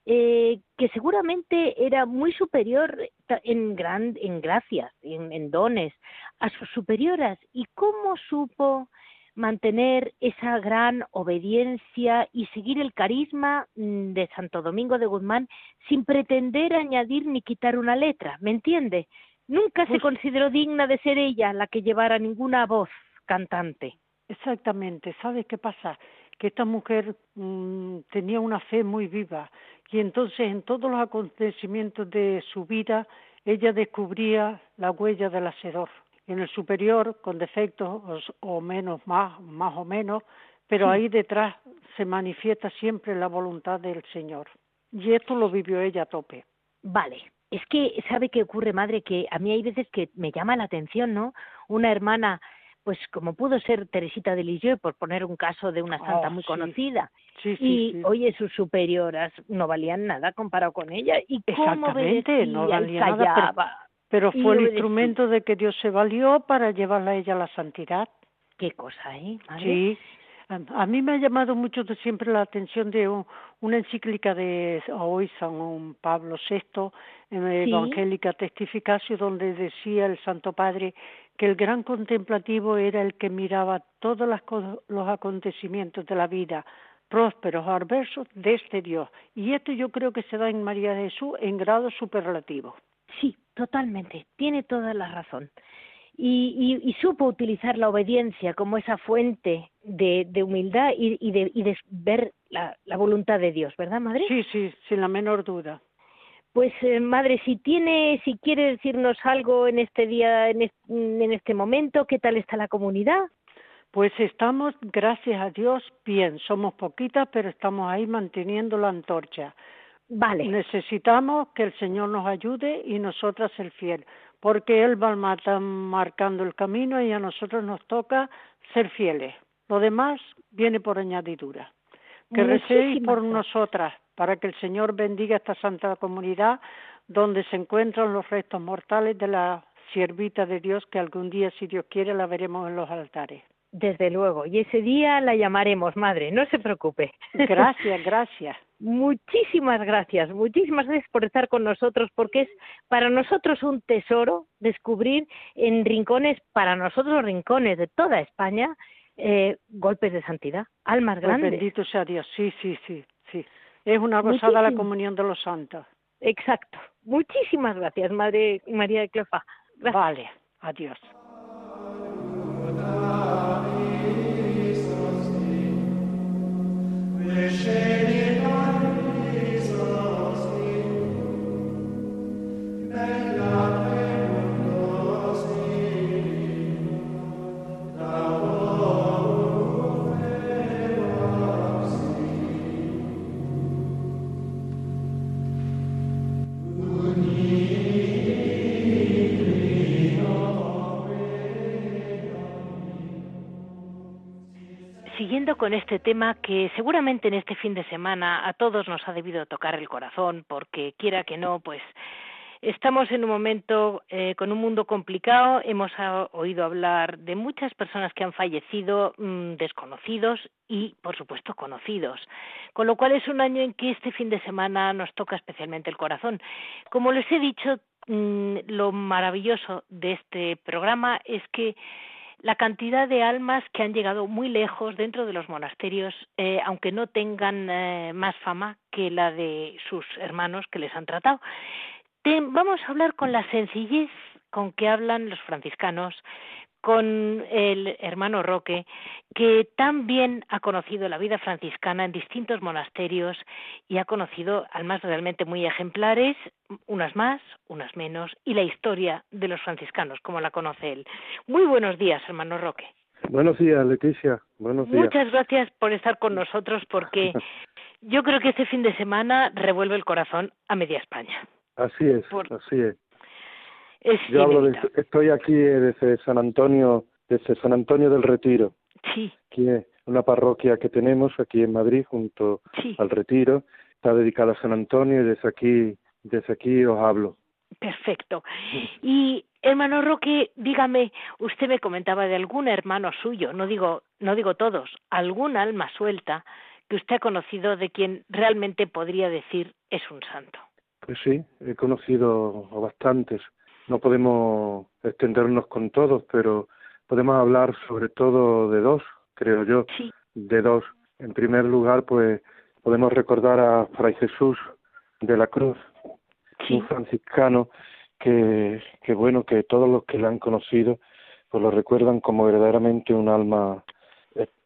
eh, que seguramente era muy superior en, gran, en gracias, en, en dones, a sus superioras? ¿Y cómo supo mantener esa gran obediencia y seguir el carisma mm, de Santo Domingo de Guzmán sin pretender añadir ni quitar una letra, ¿me entiende? Nunca se pues consideró digna de ser ella la que llevara ninguna voz cantante. Exactamente, ¿sabes qué pasa? Que esta mujer mm, tenía una fe muy viva. Y entonces en todos los acontecimientos de su vida ella descubría la huella del hacedor. En el superior con defectos o, menos más más o menos pero ahí detrás se manifiesta siempre la voluntad del Señor. Y esto lo vivió ella a tope. Vale. Es que sabe qué ocurre madre que a mí hay veces que me llama la atención no una hermana pues como pudo ser Teresita de Lisieux, por poner un caso de una santa Oh, muy sí. conocida, Sí, sí, y oye, sus superioras no valían nada comparado con ella, y cómo Exactamente, no valía nada, pero-. Pero fue el instrumento de que Dios se valió para llevarla a ella a la santidad. Qué cosa, ¿eh? madre? Sí. A, mí me ha llamado mucho de siempre la atención de un- una encíclica de hoy San Pablo VI, eh, Sí. Evangélica Testificatio, donde decía el Santo Padre que el gran contemplativo era el que miraba todos las los acontecimientos de la vida, prósperos o adversos, desde Dios. Y esto yo creo que se da en María de Jesús en grado superlativo. Sí, totalmente, tiene toda la razón. Y, y, y supo utilizar la obediencia como esa fuente de, de humildad y, y, de, y de ver la, la voluntad de Dios, ¿verdad, madre? Sí, sí, sin la menor duda. Pues eh, madre, si tiene, si quiere decirnos algo en este día, en, en este momento, ¿qué tal está la comunidad? Pues estamos, gracias a Dios, bien. Somos poquitas, pero estamos ahí manteniendo la antorcha. Vale, Necesitamos que el Señor nos ayude y nosotras el fiel, porque Él va marcando el camino y a nosotros nos toca ser fieles. Lo demás viene por añadidura. Que recéis por gracias. nosotras, para que el Señor bendiga esta santa comunidad donde se encuentran los restos mortales de la siervita de Dios, que algún día, si Dios quiere, la veremos en los altares. Desde luego. Y ese día la llamaremos, madre, no se preocupe. Gracias, [LAUGHS] gracias. Muchísimas gracias, muchísimas gracias por estar con nosotros, porque es para nosotros un tesoro descubrir en rincones, para nosotros rincones de toda España, eh, golpes de santidad, almas Pues grandes. bendito sea Dios. Sí, sí, sí, sí. Es una gozada la comunión de los santos. Exacto. Muchísimas gracias, Madre María de Cleofa. Gracias. Vale, adiós. Siguiendo con este tema que seguramente en este fin de semana a todos nos ha debido tocar el corazón, porque quiera que no, pues estamos en un momento eh, con un mundo complicado. Hemos ah, oído hablar de muchas personas que han fallecido, mm, desconocidos y, por supuesto, conocidos. Con lo cual es un año en que este fin de semana nos toca especialmente el corazón. Como les he dicho, mm, lo maravilloso de este programa es que la cantidad de almas que han llegado muy lejos dentro de los monasterios, eh, aunque no tengan eh, más fama que la de sus hermanos que les han tratado. Vamos a hablar con la sencillez con que hablan los franciscanos, con el hermano Roque, que también ha conocido la vida franciscana en distintos monasterios y ha conocido almas realmente muy ejemplares, unas más, unas menos, y la historia de los franciscanos, como la conoce él. Muy buenos días, hermano Roque. Buenos días, Leticia. Buenos días. Muchas gracias por estar con nosotros porque [LAUGHS] yo creo que este fin de semana revuelve el corazón a media España. Así es, Por- así es. Es Yo hablo de, estoy aquí eh, desde San Antonio, desde San Antonio del Retiro. Sí, Aquí es una parroquia que tenemos aquí en Madrid junto sí, al Retiro. Está dedicada a San Antonio y desde aquí, desde aquí os hablo. perfecto. Y hermano Roque, dígame, usted me comentaba de algún hermano suyo, no digo, no digo todos, algún alma suelta que usted ha conocido de quien realmente podría decir es un santo. Pues sí, he conocido a bastantes. No podemos extendernos con todos, pero podemos hablar sobre todo de dos, creo yo. Sí, de dos. En primer lugar, pues podemos recordar a Fray Jesús de la Cruz, sí, un franciscano que, que bueno, que todos los que le han conocido, pues lo recuerdan como verdaderamente un alma,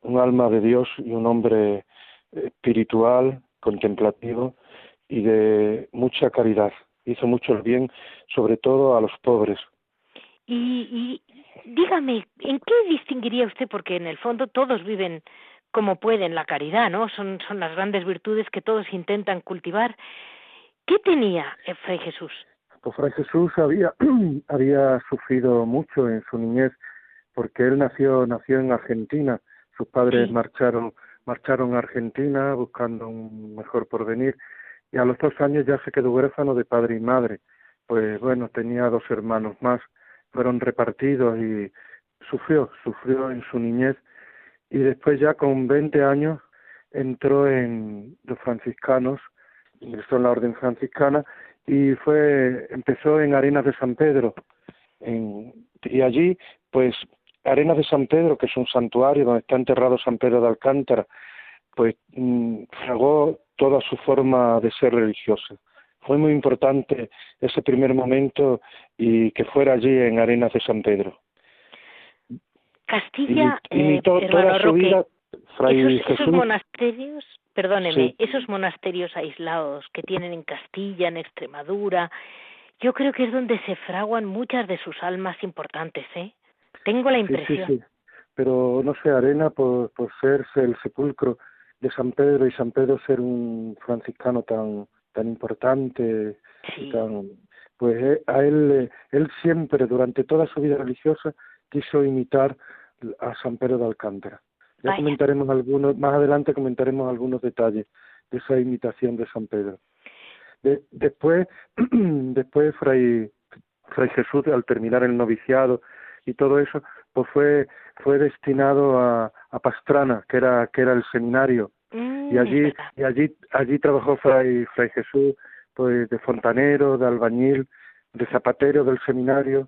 un alma de Dios y un hombre espiritual, contemplativo y de mucha caridad. Hizo mucho el bien, sobre todo a los pobres. Y, y dígame, ¿en qué distinguiría usted? Porque en el fondo todos viven como pueden la caridad, ¿no? Son, son las grandes virtudes que todos intentan cultivar. ¿Qué tenía el Fray Jesús? Pues Fray Jesús había, [CLEARS THROAT] había sufrido mucho en su niñez porque él nació nació en Argentina, sus padres marcharon marcharon a Argentina buscando un mejor porvenir y a los dos años ya se quedó huérfano de padre y madre. Pues bueno, tenía dos hermanos más, fueron repartidos y sufrió, sufrió en su niñez y después ya con 20 años entró en los franciscanos, ingresó en la orden franciscana y fue empezó en Arenas de San Pedro en, y allí pues Arenas de San Pedro que es un santuario donde está enterrado San Pedro de Alcántara pues mm, fragó toda su forma de ser religiosa fue muy importante ese primer momento y que fuera allí en Arenas de San Pedro Castilla y, eh, toda su vida Fray esos, esos monasterios perdóneme, esos monasterios aislados que tienen en Castilla, en Extremadura, yo creo que es donde se fraguan muchas de sus almas importantes, ¿eh? Tengo la impresión. Sí, sí, Pero no sé, Arena, por, por ser el sepulcro de San Pedro y San Pedro ser un franciscano tan tan importante tan pues eh, a él eh, él siempre durante toda su vida religiosa quiso imitar a San Pedro de Alcántara. Ya comentaremos algunos, más adelante comentaremos algunos detalles de esa imitación de San Pedro. después, [CLEARS THROAT] después Fray, Fray Jesús, al terminar el noviciado y todo eso, pues fue, fue destinado a, a Pastrana, que era, que era el seminario. Mm, y allí, y allí, allí trabajó Fray, Fray Jesús, pues de fontanero, de albañil, de zapatero del seminario,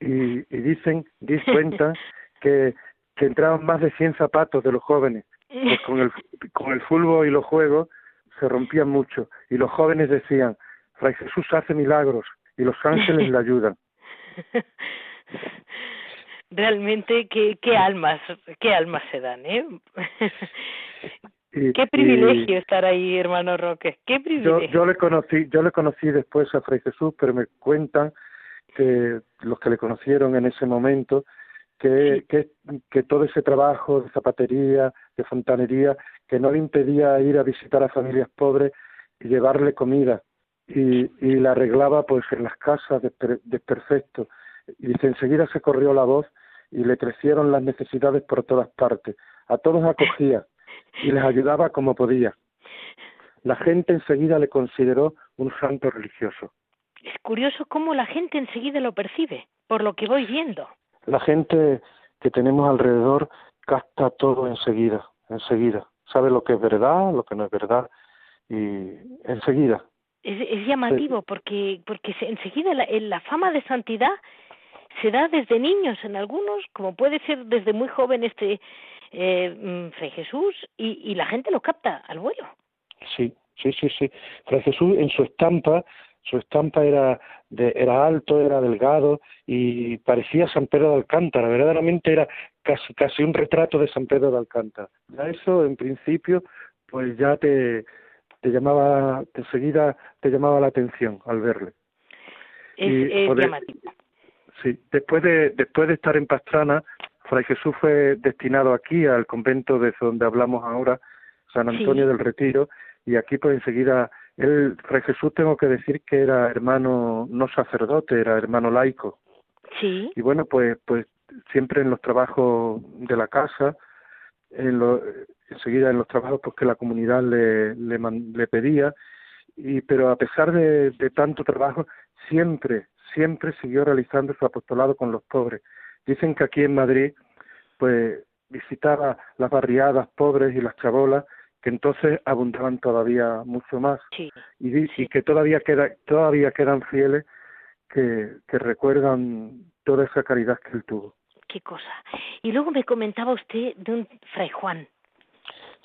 y, y dicen, dis [LAUGHS] cuenta que que entraban más de 100 zapatos de los jóvenes. Pues con el, con el fútbol y los juegos se rompían mucho. Y los jóvenes decían, Fray Jesús hace milagros y los ángeles le [LAUGHS] ayudan. [LAUGHS] Realmente, qué, qué almas, qué almas se dan, ¿eh? [LAUGHS] qué privilegio estar ahí, hermano Roque. Qué privilegio. Yo, yo le conocí, yo le conocí después a Fray Jesús, pero me cuentan que los que le conocieron en ese momento que, que, que todo ese trabajo de zapatería, de fontanería, que no le impedía ir a visitar a familias pobres y llevarle comida y, y la arreglaba pues en las casas de, perfecto. Y dice, enseguida se corrió la voz y le crecieron las necesidades por todas partes. A todos acogía y les ayudaba como podía. La gente enseguida le consideró un santo religioso. Es curioso cómo la gente enseguida lo percibe, por lo que voy viendo la gente que tenemos alrededor capta todo enseguida, enseguida. Sabe lo que es verdad, lo que no es verdad, y enseguida. Es, es llamativo porque porque enseguida la, la fama de santidad se da desde niños en algunos, como puede ser desde muy joven este eh, mm, Fray Jesús, y, y la gente lo capta al vuelo. Sí, sí, sí, sí. Fray Jesús en su estampa su estampa era, de, era alto, era delgado y parecía San Pedro de Alcántara, verdaderamente era casi, casi un retrato de San Pedro de Alcántara. Ya eso, en principio, pues ya te, te llamaba, enseguida te llamaba la atención al verle. Es, Sí, después de, después de estar en Pastrana, Fray Jesús fue destinado aquí, al convento de donde hablamos ahora, San Antonio del Retiro, y aquí pues enseguida él, Fray Jesús, tengo que decir que era hermano no sacerdote, era hermano laico. Sí. Y bueno, pues, pues siempre en los trabajos de la casa, en lo, enseguida en los trabajos pues que la comunidad le, le, le pedía, y pero a pesar de, de tanto trabajo, siempre, siempre siguió realizando su apostolado con los pobres. Dicen que aquí en Madrid, pues visitaba las barriadas pobres y las chabolas que entonces abundaban todavía mucho más sí, y, que todavía queda todavía quedan fieles que, que recuerdan toda esa caridad que él tuvo. Qué cosa. Y luego me comentaba usted de un fray Juan.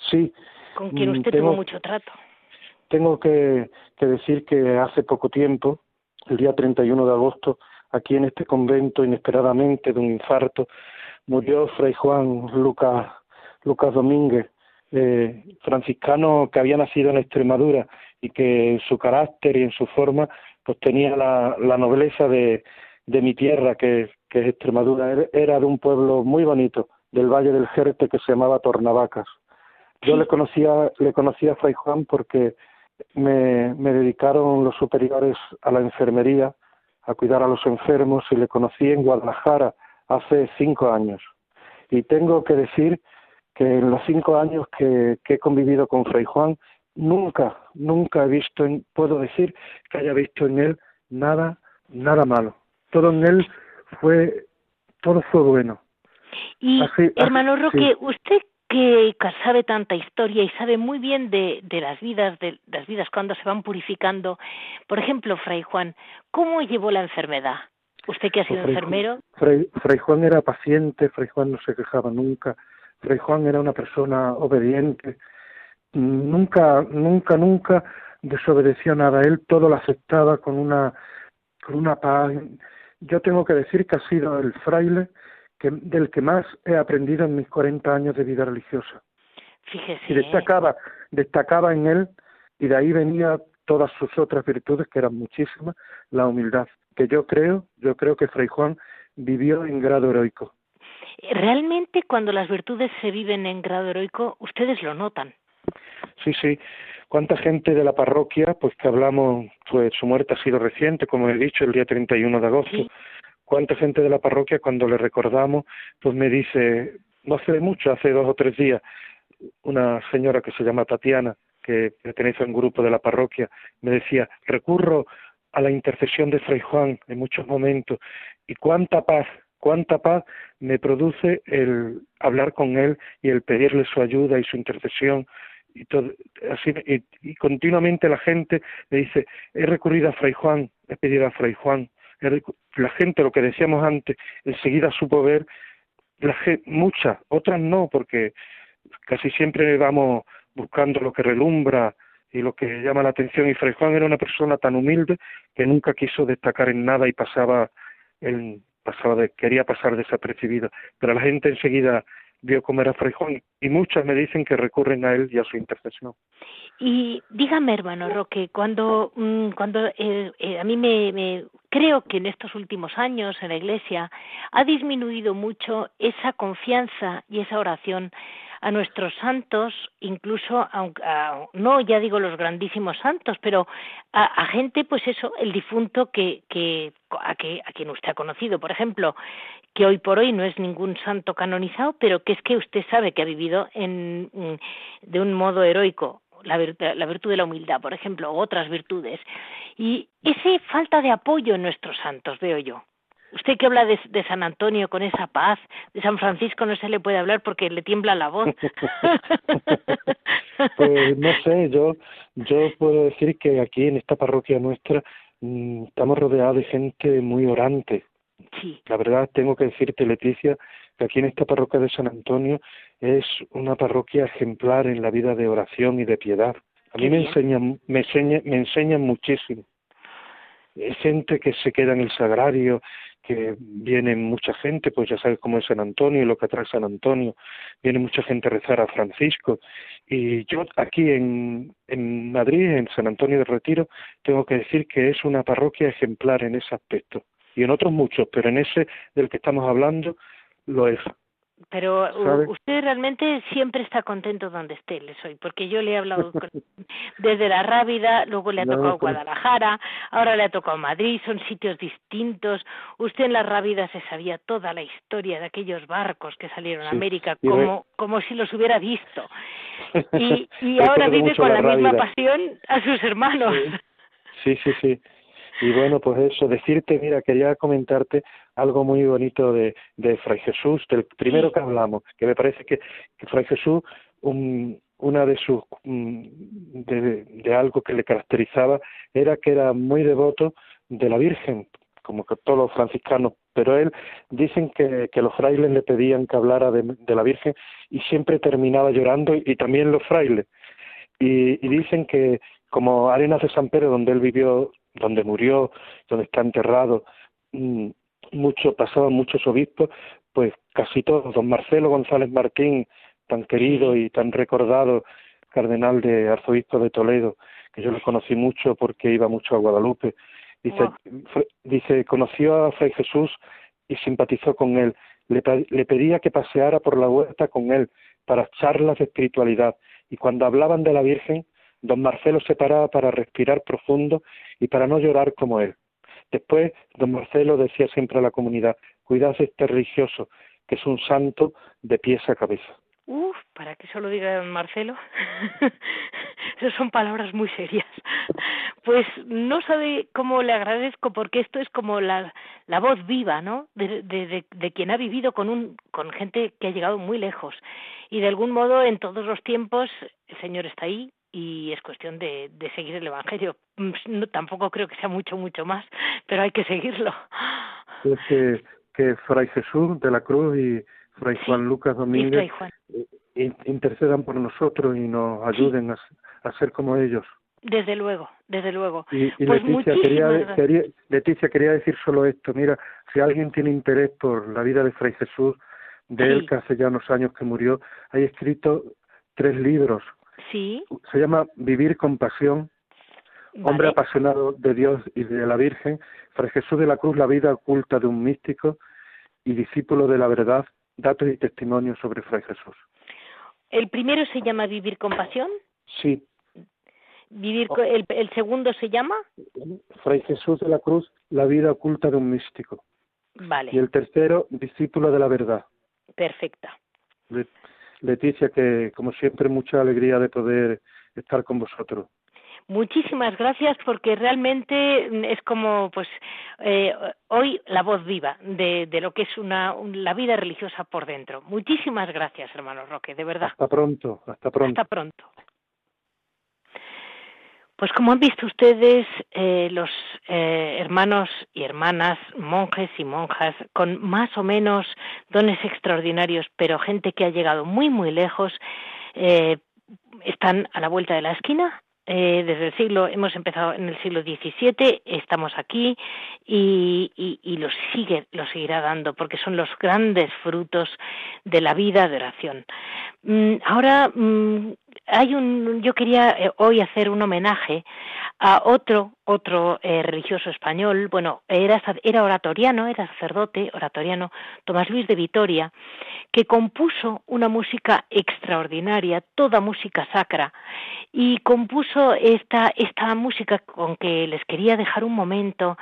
Sí. Con quien usted tengo, tuvo mucho trato. Tengo que, que decir que hace poco tiempo, el día 31 de agosto, aquí en este convento, inesperadamente de un infarto, murió fray Juan Lucas, Lucas Domínguez, eh, franciscano que había nacido en Extremadura y que en su carácter y en su forma pues tenía la, la nobleza de, de mi tierra que, que es Extremadura. Era de un pueblo muy bonito del Valle del Jerte que se llamaba Tornavacas. Yo le conocía le conocía a Fray Juan porque me, me dedicaron los superiores a la enfermería a cuidar a los enfermos y le conocí en Guadalajara hace cinco años. Y tengo que decir que en los cinco años que, he convivido con Fray Juan, nunca, nunca he visto, puedo decir que haya visto en él nada, nada malo. Todo en él fue, todo fue bueno. Y hermano Roque, usted que sabe tanta historia y sabe muy bien de, de las vidas, de las vidas cuando se van purificando. Por ejemplo, Fray Juan, ¿cómo llevó la enfermedad? ¿Usted que ha sido enfermero? Fray, Fray, Juan era paciente, Fray Juan no se quejaba nunca, Fray Juan era una persona obediente, nunca, nunca, nunca desobedeció nada, él todo lo aceptaba con una, con una paz. Yo tengo que decir que ha sido el fraile que, del que más he aprendido en mis 40 años de vida religiosa. Fíjese. Y destacaba, destacaba en él, y de ahí venía todas sus otras virtudes, que eran muchísimas, la humildad, que yo creo, yo creo que Fray Juan vivió en grado heroico. Realmente cuando las virtudes se viven en grado heroico, ustedes lo notan. Sí, sí. ¿Cuánta gente de la parroquia, pues que hablamos, pues su muerte ha sido reciente, como he dicho, el día 31 de agosto, cuánta gente de la parroquia cuando le recordamos, pues me dice, no hace mucho, hace dos o tres días, una señora que se llama Tatiana, que pertenece a un grupo de la parroquia, me decía, recurro a la intercesión de Fray Juan en muchos momentos, y cuánta paz, cuánta paz me produce el hablar con él y el pedirle su ayuda y su intercesión, y, todo, así, y, y continuamente la gente me dice, he recurrido a Fray Juan, he pedido a Fray Juan, la gente, lo que decíamos antes, enseguida supo ver, la gente, muchas, otras no, porque casi siempre vamos buscando lo que relumbra y lo que llama la atención. Y Fray Juan era una persona tan humilde que nunca quiso destacar en nada y pasaba, el, pasaba de, quería pasar desapercibido. Pero la gente enseguida vio cómo era Fray Juan y muchas me dicen que recurren a él y a su intercesión. Y dígame, hermano Roque, cuando, mm, cuando eh, eh, a mí me, me, creo que en estos últimos años en la Iglesia ha disminuido mucho esa confianza y esa oración a nuestros santos, incluso aunque no ya digo los grandísimos santos, pero a, gente, pues eso, el difunto que, que a, que a quien usted ha conocido, por ejemplo, que hoy por hoy no es ningún santo canonizado, pero que es que usted sabe que ha vivido en, de un modo heroico la, la virtud de la humildad, por ejemplo, u otras virtudes. Y esa falta de apoyo en nuestros santos, veo yo. Usted que habla de, San Antonio con esa paz, de San Francisco no se le puede hablar porque le tiembla la voz. [LAUGHS] pues no sé, yo, yo puedo decir que aquí en esta parroquia nuestra mm, estamos rodeados de gente muy orante. Sí. La verdad tengo que decirte, Leticia, que aquí en esta parroquia de San Antonio es una parroquia ejemplar en la vida de oración y de piedad. A mí me enseñan, me, enseña, me enseñan muchísimo. Es gente que se queda en el sagrario, que viene mucha gente, pues ya sabes cómo es San Antonio y lo que atrae San Antonio, viene mucha gente a rezar a Francisco. Y yo aquí en, en Madrid, en San Antonio de Retiro, tengo que decir que es una parroquia ejemplar en ese aspecto. Y en otros muchos, pero en ese del que estamos hablando, lo es. Pero usted realmente siempre está contento donde esté, le soy, porque yo le he hablado [LAUGHS] desde la Rábida, luego le ha tocado Guadalajara, ahora le ha tocado Madrid, son sitios distintos. Usted en la Rábida se sabía toda la historia de aquellos barcos que salieron a América, como, como si los hubiera visto. [LAUGHS] Y, y ahora vive con la, misma pasión a sus hermanos. Sí, sí, sí. Y bueno, pues eso, decirte, mira, quería comentarte algo muy bonito de, de Fray Jesús, del primero que hablamos, que me parece que, Fray Jesús, un, una de sus mm, de, de, algo que le caracterizaba era que era muy devoto de la Virgen, como que todos los franciscanos, pero él dicen que, que los frailes le pedían que hablara de, de la Virgen y siempre terminaba llorando y, también los frailes. Y, y dicen que como Arenas de San Pedro, donde él vivió, donde murió, donde está enterrado, mm, mucho, pasaban muchos obispos, pues casi todos, don Marcelo González Martín, tan querido y tan recordado cardenal de arzobispo de Toledo, que yo lo conocí mucho porque iba mucho a Guadalupe, dice, dice conoció a Fray Jesús y simpatizó con él, le, le pedía que paseara por la huerta con él para charlas de espiritualidad. Y cuando hablaban de la Virgen, don Marcelo se paraba para respirar profundo y para no llorar como él. Después, don Marcelo decía siempre a la comunidad, cuidad de este religioso, que es un santo de pies a cabeza. Uf, para que solo diga Marcelo. [LAUGHS] Esas son palabras muy serias. Pues no sabe cómo le agradezco porque esto es como la, la voz viva, ¿no? De, de, de, quien ha vivido con un con gente que ha llegado muy lejos y de algún modo en todos los tiempos el Señor está ahí y es cuestión de, de seguir el Evangelio. [LAUGHS] No, tampoco creo que sea mucho mucho más, pero hay que seguirlo. Es que, que Fray Jesús de la Cruz y Fray Juan Lucas Domínguez eh, intercedan por nosotros y nos ayuden a, ser como ellos. Desde luego, desde luego. Y, pues Leticia, quería, quería, Leticia, quería decir solo esto. Mira, si alguien tiene interés por la vida de Fray Jesús, de él que hace ya unos años que murió, hay escrito tres libros. Sí. Se llama Vivir con pasión, Hombre apasionado de Dios y de la Virgen, Fray Jesús de la Cruz, la vida oculta de un místico y discípulo de la verdad, datos y testimonios sobre Fray Jesús. ¿El primero se llama Vivir con Pasión? Sí. Vivir el, el segundo se llama? Fray Jesús de la Cruz, la vida oculta de un místico. Vale. Y el tercero, discípulo de la verdad. Perfecta. Leticia, que como siempre mucha alegría de poder estar con vosotros. Muchísimas gracias porque realmente es como pues eh, hoy la voz viva de, de lo que es una, la vida religiosa por dentro. Muchísimas gracias, hermano Roque, de verdad. Hasta pronto, hasta pronto. Hasta pronto. Pues como han visto ustedes, eh, los eh, hermanos y hermanas, monjes y monjas, con más o menos dones extraordinarios, pero gente que ha llegado muy, muy lejos, eh, están a la vuelta de la esquina desde el siglo, hemos empezado en el siglo XVII, estamos aquí y, y, y lo sigue, lo seguirá dando porque son los grandes frutos de la vida de oración. Mm, ahora mm, hay un, yo quería eh, hoy hacer un homenaje a otro otro eh, religioso español, bueno, era, era oratoriano, era sacerdote oratoriano, Tomás Luis de Vitoria, que compuso una música extraordinaria, toda música sacra, y compuso esta, esta música con que les quería dejar un momento,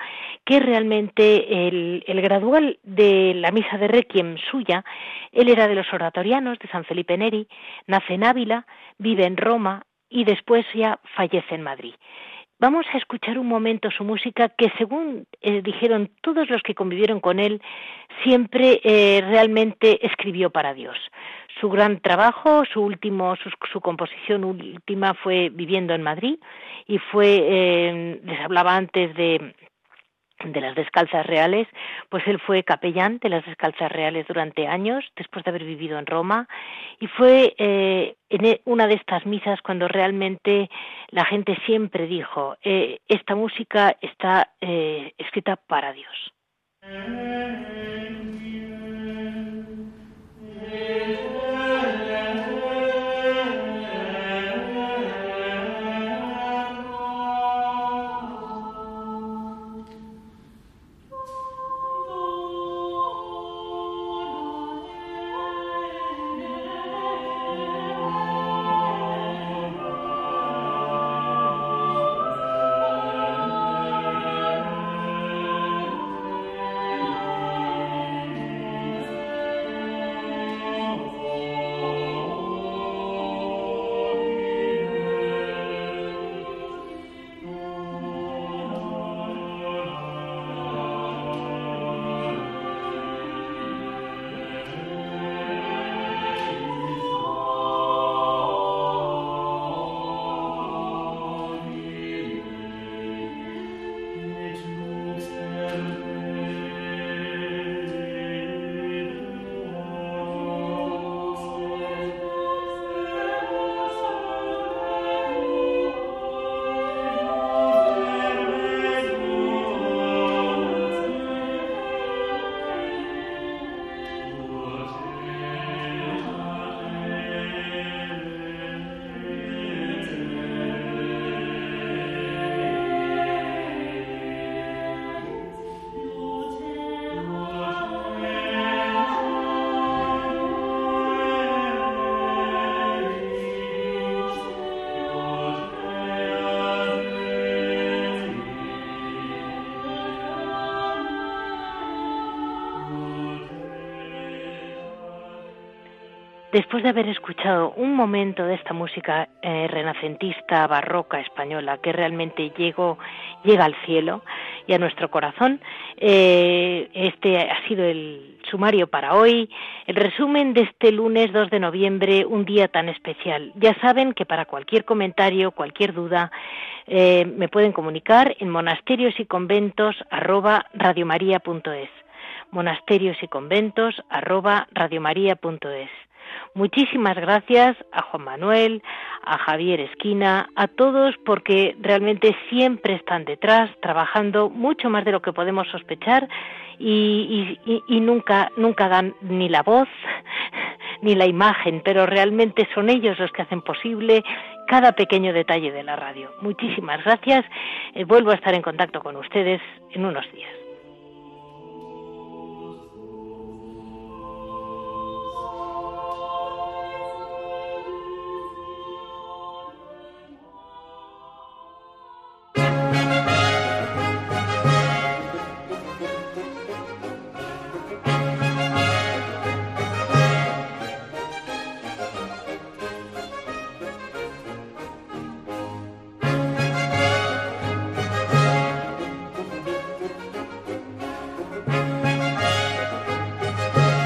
que realmente el, el gradual de la misa de Requiem suya, él era de los oratorianos de San Felipe Neri, nace en Ávila, vive en Roma y después ya fallece en Madrid. Vamos a escuchar un momento su música que, según eh, dijeron todos los que convivieron con él, siempre eh, realmente escribió para Dios. Su gran trabajo, su último, su, composición última fue viviendo en Madrid y fue, eh, les hablaba antes de de las descalzas reales, pues él fue capellán de las descalzas reales durante años, después de haber vivido en Roma, y fue eh, en e, una de estas misas cuando realmente la gente siempre dijo, eh, esta música está eh, escrita para Dios. Después de haber escuchado un momento de esta música eh, renacentista, barroca española, que realmente llegó, llega al cielo y a nuestro corazón, eh, este ha sido el sumario para hoy, el resumen de este lunes 2 de noviembre, un día tan especial. Ya saben que para cualquier comentario, cualquier duda, eh, me pueden comunicar en monasterios y conventos arroba monasterios y conventos arroba radiomaria.es Muchísimas gracias a Juan Manuel, a Javier Esquina, a todos porque realmente siempre están detrás, trabajando mucho más de lo que podemos sospechar y, nunca, nunca dan ni la voz [LAUGHS] ni la imagen, pero realmente son ellos los que hacen posible cada pequeño detalle de la radio. Muchísimas gracias. Eh, vuelvo a estar en contacto con ustedes en unos días.